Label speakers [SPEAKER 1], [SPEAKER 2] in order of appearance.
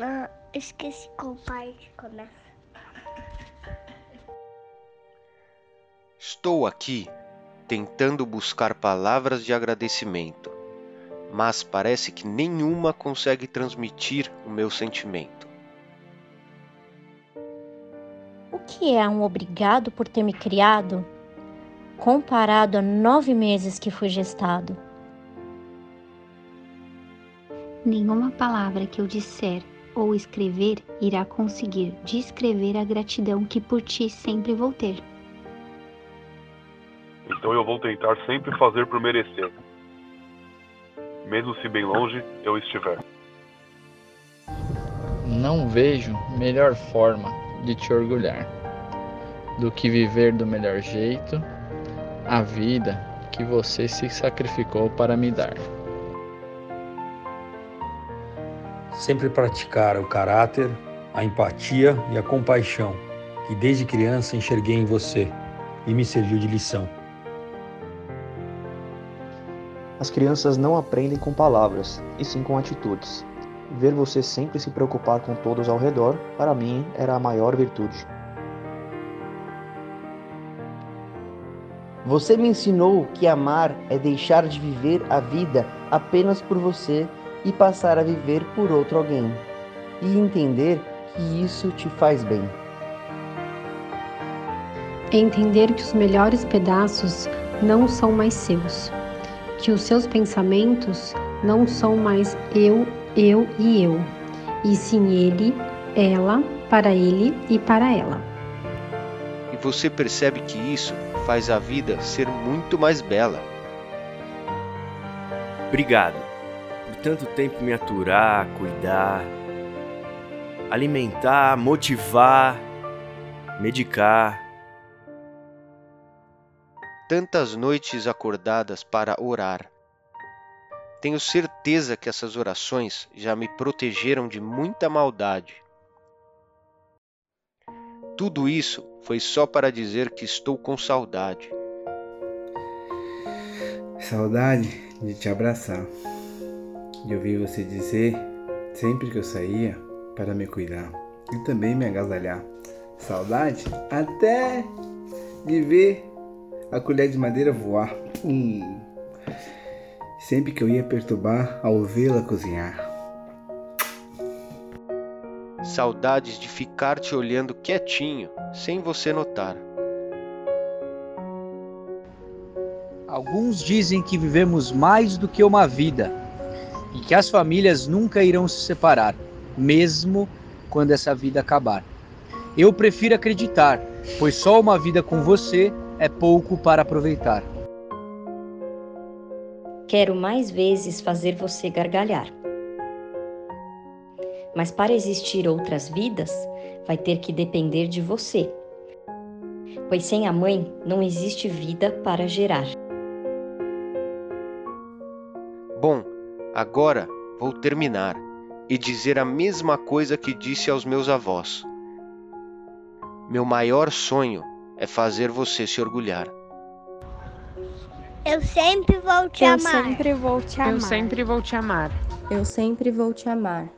[SPEAKER 1] Ah, esqueci qual parte começa.
[SPEAKER 2] Estou aqui tentando buscar palavras de agradecimento, mas parece que nenhuma consegue transmitir o meu sentimento.
[SPEAKER 3] O que é um obrigado por ter me criado, comparado a nove meses que fui gestado?
[SPEAKER 4] Nenhuma palavra que eu disser ou escrever irá conseguir descrever a gratidão que por ti sempre vou ter.
[SPEAKER 5] Então eu vou tentar sempre fazer por merecer, mesmo se bem longe eu estiver.
[SPEAKER 6] Não vejo melhor forma de te orgulhar do que viver do melhor jeito a vida que você se sacrificou para me dar.
[SPEAKER 7] Sempre praticar o caráter, a empatia e a compaixão que desde criança enxerguei em você e me serviu de lição.
[SPEAKER 8] As crianças não aprendem com palavras, e sim com atitudes. Ver você sempre se preocupar com todos ao redor, para mim, era a maior virtude.
[SPEAKER 9] Você me ensinou que amar é deixar de viver a vida apenas por você e passar a viver por outro alguém, e entender que isso te faz bem.
[SPEAKER 10] Entender que os melhores pedaços não são mais seus, que os seus pensamentos não são mais eu, eu e eu, e sim ele, ela, para ele e para ela.
[SPEAKER 2] E você percebe que isso faz a vida ser muito mais bela.
[SPEAKER 11] Obrigado por tanto tempo me aturar, cuidar, alimentar, motivar, medicar.
[SPEAKER 2] Tantas noites acordadas para orar. Tenho certeza que essas orações já me protegeram de muita maldade. Tudo isso foi só para dizer que estou com saudade.
[SPEAKER 12] Saudade de te abraçar, de ouvir você dizer sempre que eu saía para me cuidar e também me agasalhar. Saudade até de ver a colher de madeira voar. Hum. Sempre que eu ia perturbar ao vê-la cozinhar.
[SPEAKER 2] Saudades de ficar te olhando quietinho, sem você notar.
[SPEAKER 13] Alguns dizem que vivemos mais do que uma vida e que as famílias nunca irão se separar, mesmo quando essa vida acabar. Eu prefiro acreditar, pois só uma vida com você é pouco para aproveitar.
[SPEAKER 3] Quero mais vezes fazer você gargalhar. Mas para existir outras vidas, vai ter que depender de você. Pois sem a mãe não existe vida para gerar.
[SPEAKER 2] Bom, agora vou terminar e dizer a mesma coisa que disse aos meus avós. Meu maior sonho é fazer você se orgulhar.
[SPEAKER 1] Eu sempre vou te
[SPEAKER 14] Eu
[SPEAKER 1] amar.
[SPEAKER 14] sempre vou te amar.
[SPEAKER 15] Eu sempre vou te amar.
[SPEAKER 14] Eu sempre vou te amar.